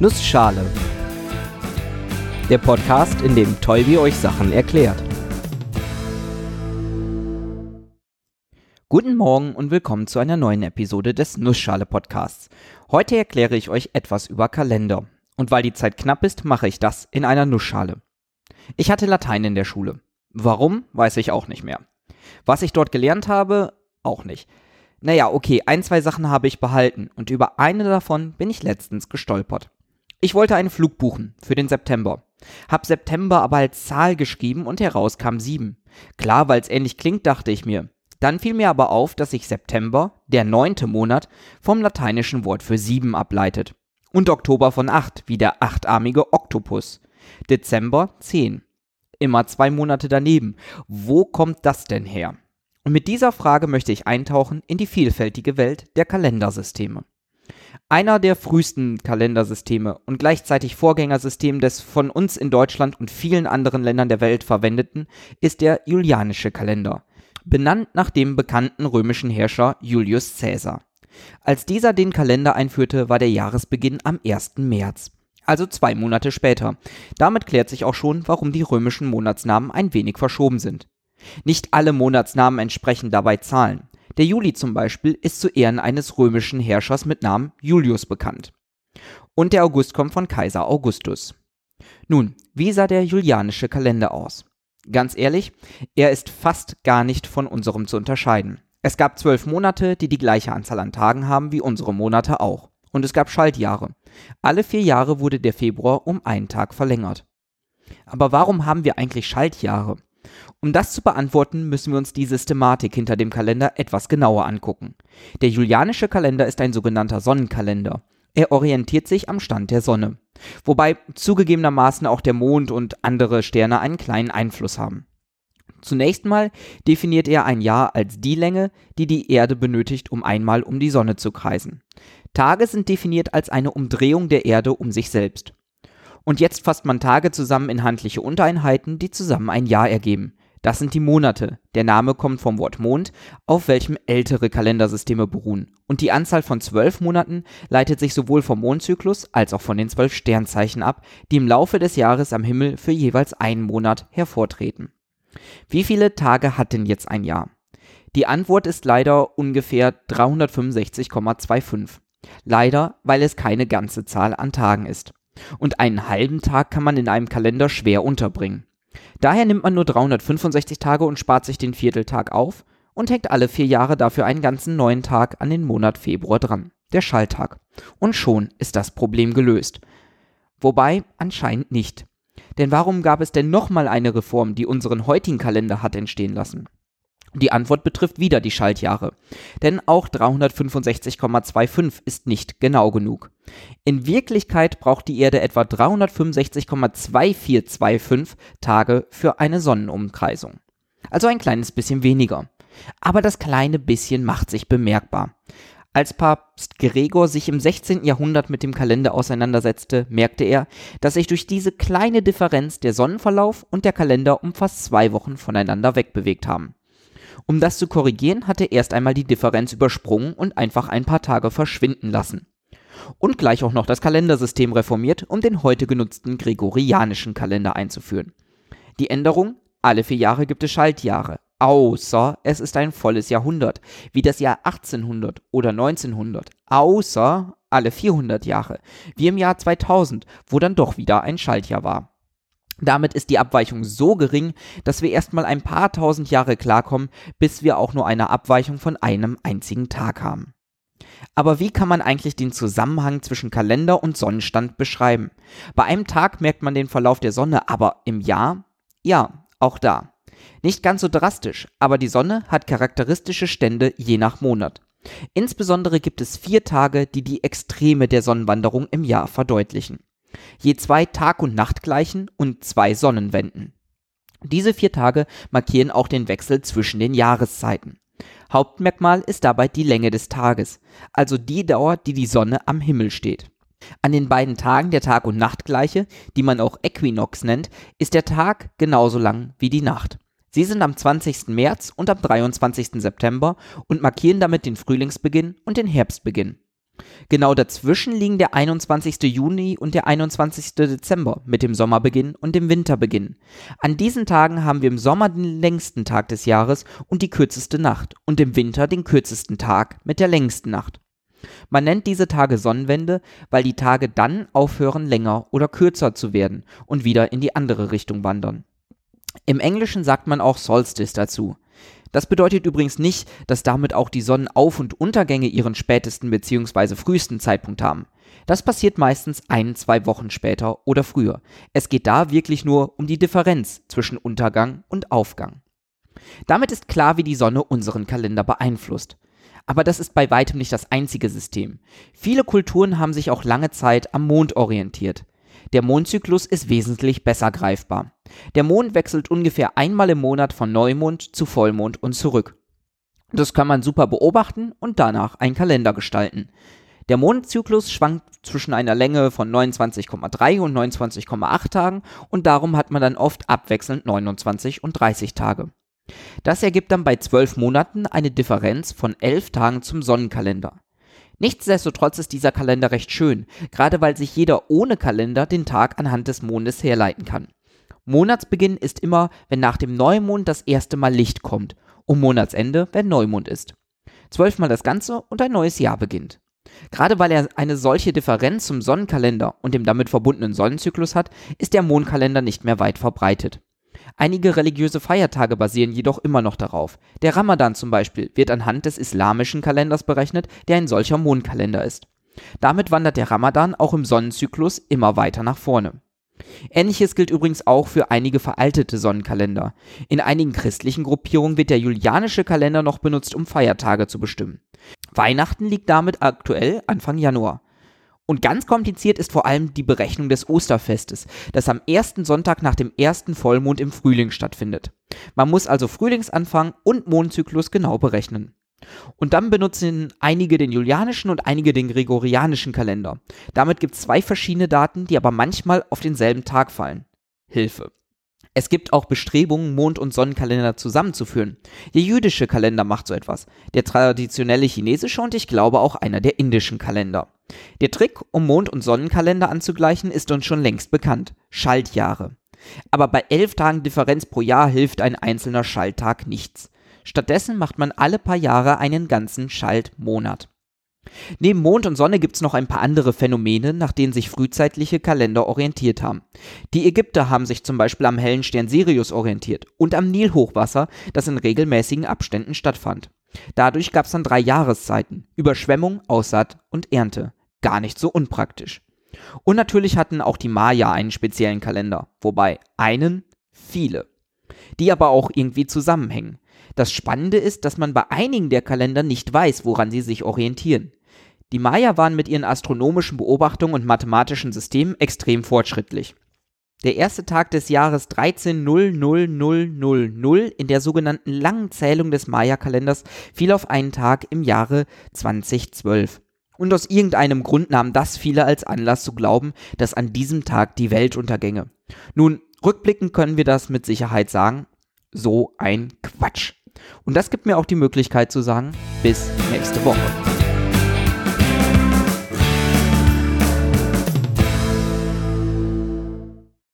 Nussschale. Der Podcast, in dem Tolbi euch Sachen erklärt. Guten Morgen und willkommen zu einer neuen Episode des Nussschale Podcasts. Heute erkläre ich euch etwas über Kalender. Und weil die Zeit knapp ist, mache ich das in einer Nussschale. Ich hatte Latein in der Schule. Warum, weiß ich auch nicht mehr. Was ich dort gelernt habe, auch nicht. Naja, okay, ein, zwei Sachen habe ich behalten und über eine davon bin ich letztens gestolpert. Ich wollte einen Flug buchen für den September. Hab September aber als Zahl geschrieben und heraus kam 7. Klar, weil es ähnlich klingt, dachte ich mir. Dann fiel mir aber auf, dass sich September, der neunte Monat, vom lateinischen Wort für 7 ableitet. Und Oktober von 8, wie der achtarmige Oktopus. Dezember 10. Immer zwei Monate daneben. Wo kommt das denn her? Und mit dieser Frage möchte ich eintauchen in die vielfältige Welt der Kalendersysteme. Einer der frühesten Kalendersysteme und gleichzeitig Vorgängersystem des von uns in Deutschland und vielen anderen Ländern der Welt verwendeten ist der Julianische Kalender, benannt nach dem bekannten römischen Herrscher Julius Caesar. Als dieser den Kalender einführte, war der Jahresbeginn am 1. März, also zwei Monate später. Damit klärt sich auch schon, warum die römischen Monatsnamen ein wenig verschoben sind. Nicht alle Monatsnamen entsprechen dabei Zahlen. Der Juli zum Beispiel ist zu Ehren eines römischen Herrschers mit Namen Julius bekannt. Und der August kommt von Kaiser Augustus. Nun, wie sah der julianische Kalender aus? Ganz ehrlich, er ist fast gar nicht von unserem zu unterscheiden. Es gab zwölf Monate, die die gleiche Anzahl an Tagen haben wie unsere Monate auch. Und es gab Schaltjahre. Alle vier Jahre wurde der Februar um einen Tag verlängert. Aber warum haben wir eigentlich Schaltjahre? Um das zu beantworten, müssen wir uns die Systematik hinter dem Kalender etwas genauer angucken. Der julianische Kalender ist ein sogenannter Sonnenkalender. Er orientiert sich am Stand der Sonne, wobei zugegebenermaßen auch der Mond und andere Sterne einen kleinen Einfluss haben. Zunächst mal definiert er ein Jahr als die Länge, die die Erde benötigt, um einmal um die Sonne zu kreisen. Tage sind definiert als eine Umdrehung der Erde um sich selbst. Und jetzt fasst man Tage zusammen in handliche Untereinheiten, die zusammen ein Jahr ergeben. Das sind die Monate. Der Name kommt vom Wort Mond, auf welchem ältere Kalendersysteme beruhen. Und die Anzahl von zwölf Monaten leitet sich sowohl vom Mondzyklus als auch von den zwölf Sternzeichen ab, die im Laufe des Jahres am Himmel für jeweils einen Monat hervortreten. Wie viele Tage hat denn jetzt ein Jahr? Die Antwort ist leider ungefähr 365,25. Leider, weil es keine ganze Zahl an Tagen ist. Und einen halben Tag kann man in einem Kalender schwer unterbringen. Daher nimmt man nur 365 Tage und spart sich den Vierteltag auf und hängt alle vier Jahre dafür einen ganzen neuen Tag an den Monat Februar dran, der Schalltag. Und schon ist das Problem gelöst. Wobei anscheinend nicht. Denn warum gab es denn nochmal eine Reform, die unseren heutigen Kalender hat entstehen lassen? Die Antwort betrifft wieder die Schaltjahre. Denn auch 365,25 ist nicht genau genug. In Wirklichkeit braucht die Erde etwa 365,2425 Tage für eine Sonnenumkreisung. Also ein kleines bisschen weniger. Aber das kleine bisschen macht sich bemerkbar. Als Papst Gregor sich im 16. Jahrhundert mit dem Kalender auseinandersetzte, merkte er, dass sich durch diese kleine Differenz der Sonnenverlauf und der Kalender um fast zwei Wochen voneinander wegbewegt haben. Um das zu korrigieren, hat er erst einmal die Differenz übersprungen und einfach ein paar Tage verschwinden lassen. Und gleich auch noch das Kalendersystem reformiert, um den heute genutzten gregorianischen Kalender einzuführen. Die Änderung? Alle vier Jahre gibt es Schaltjahre, außer es ist ein volles Jahrhundert, wie das Jahr 1800 oder 1900, außer alle 400 Jahre, wie im Jahr 2000, wo dann doch wieder ein Schaltjahr war. Damit ist die Abweichung so gering, dass wir erstmal ein paar tausend Jahre klarkommen, bis wir auch nur eine Abweichung von einem einzigen Tag haben. Aber wie kann man eigentlich den Zusammenhang zwischen Kalender und Sonnenstand beschreiben? Bei einem Tag merkt man den Verlauf der Sonne, aber im Jahr? Ja, auch da. Nicht ganz so drastisch, aber die Sonne hat charakteristische Stände je nach Monat. Insbesondere gibt es vier Tage, die die Extreme der Sonnenwanderung im Jahr verdeutlichen je zwei Tag- und Nachtgleichen und zwei Sonnenwenden. Diese vier Tage markieren auch den Wechsel zwischen den Jahreszeiten. Hauptmerkmal ist dabei die Länge des Tages, also die Dauer, die die Sonne am Himmel steht. An den beiden Tagen der Tag- und Nachtgleiche, die man auch Äquinox nennt, ist der Tag genauso lang wie die Nacht. Sie sind am 20. März und am 23. September und markieren damit den Frühlingsbeginn und den Herbstbeginn. Genau dazwischen liegen der 21. Juni und der 21. Dezember mit dem Sommerbeginn und dem Winterbeginn. An diesen Tagen haben wir im Sommer den längsten Tag des Jahres und die kürzeste Nacht und im Winter den kürzesten Tag mit der längsten Nacht. Man nennt diese Tage Sonnenwende, weil die Tage dann aufhören länger oder kürzer zu werden und wieder in die andere Richtung wandern. Im Englischen sagt man auch Solstice dazu. Das bedeutet übrigens nicht, dass damit auch die Sonnenauf- und Untergänge ihren spätesten bzw. frühesten Zeitpunkt haben. Das passiert meistens ein, zwei Wochen später oder früher. Es geht da wirklich nur um die Differenz zwischen Untergang und Aufgang. Damit ist klar, wie die Sonne unseren Kalender beeinflusst. Aber das ist bei weitem nicht das einzige System. Viele Kulturen haben sich auch lange Zeit am Mond orientiert. Der Mondzyklus ist wesentlich besser greifbar. Der Mond wechselt ungefähr einmal im Monat von Neumond zu Vollmond und zurück. Das kann man super beobachten und danach einen Kalender gestalten. Der Mondzyklus schwankt zwischen einer Länge von 29,3 und 29,8 Tagen und darum hat man dann oft abwechselnd 29 und 30 Tage. Das ergibt dann bei zwölf Monaten eine Differenz von elf Tagen zum Sonnenkalender. Nichtsdestotrotz ist dieser Kalender recht schön, gerade weil sich jeder ohne Kalender den Tag anhand des Mondes herleiten kann. Monatsbeginn ist immer, wenn nach dem Neumond das erste Mal Licht kommt und Monatsende, wenn Neumond ist. Zwölfmal das Ganze und ein neues Jahr beginnt. Gerade weil er eine solche Differenz zum Sonnenkalender und dem damit verbundenen Sonnenzyklus hat, ist der Mondkalender nicht mehr weit verbreitet. Einige religiöse Feiertage basieren jedoch immer noch darauf. Der Ramadan zum Beispiel wird anhand des islamischen Kalenders berechnet, der ein solcher Mondkalender ist. Damit wandert der Ramadan auch im Sonnenzyklus immer weiter nach vorne. Ähnliches gilt übrigens auch für einige veraltete Sonnenkalender. In einigen christlichen Gruppierungen wird der julianische Kalender noch benutzt, um Feiertage zu bestimmen. Weihnachten liegt damit aktuell Anfang Januar. Und ganz kompliziert ist vor allem die Berechnung des Osterfestes, das am ersten Sonntag nach dem ersten Vollmond im Frühling stattfindet. Man muss also Frühlingsanfang und Mondzyklus genau berechnen. Und dann benutzen einige den julianischen und einige den gregorianischen Kalender. Damit gibt es zwei verschiedene Daten, die aber manchmal auf denselben Tag fallen. Hilfe. Es gibt auch Bestrebungen, Mond- und Sonnenkalender zusammenzuführen. Der jüdische Kalender macht so etwas, der traditionelle chinesische und ich glaube auch einer der indischen Kalender. Der Trick, um Mond- und Sonnenkalender anzugleichen, ist uns schon längst bekannt. Schaltjahre. Aber bei elf Tagen Differenz pro Jahr hilft ein einzelner Schalttag nichts. Stattdessen macht man alle paar Jahre einen ganzen Schaltmonat. Neben Mond und Sonne gibt es noch ein paar andere Phänomene, nach denen sich frühzeitliche Kalender orientiert haben. Die Ägypter haben sich zum Beispiel am hellen Stern Sirius orientiert und am Nilhochwasser, das in regelmäßigen Abständen stattfand. Dadurch gab es dann drei Jahreszeiten: Überschwemmung, Aussaat und Ernte gar nicht so unpraktisch. Und natürlich hatten auch die Maya einen speziellen Kalender, wobei einen viele, die aber auch irgendwie zusammenhängen. Das Spannende ist, dass man bei einigen der Kalender nicht weiß, woran sie sich orientieren. Die Maya waren mit ihren astronomischen Beobachtungen und mathematischen Systemen extrem fortschrittlich. Der erste Tag des Jahres 13.00000 in der sogenannten langen Zählung des Maya-Kalenders fiel auf einen Tag im Jahre 2012. Und aus irgendeinem Grund nahmen das viele als Anlass zu glauben, dass an diesem Tag die Welt untergänge. Nun, rückblickend können wir das mit Sicherheit sagen. So ein Quatsch. Und das gibt mir auch die Möglichkeit zu sagen, bis nächste Woche.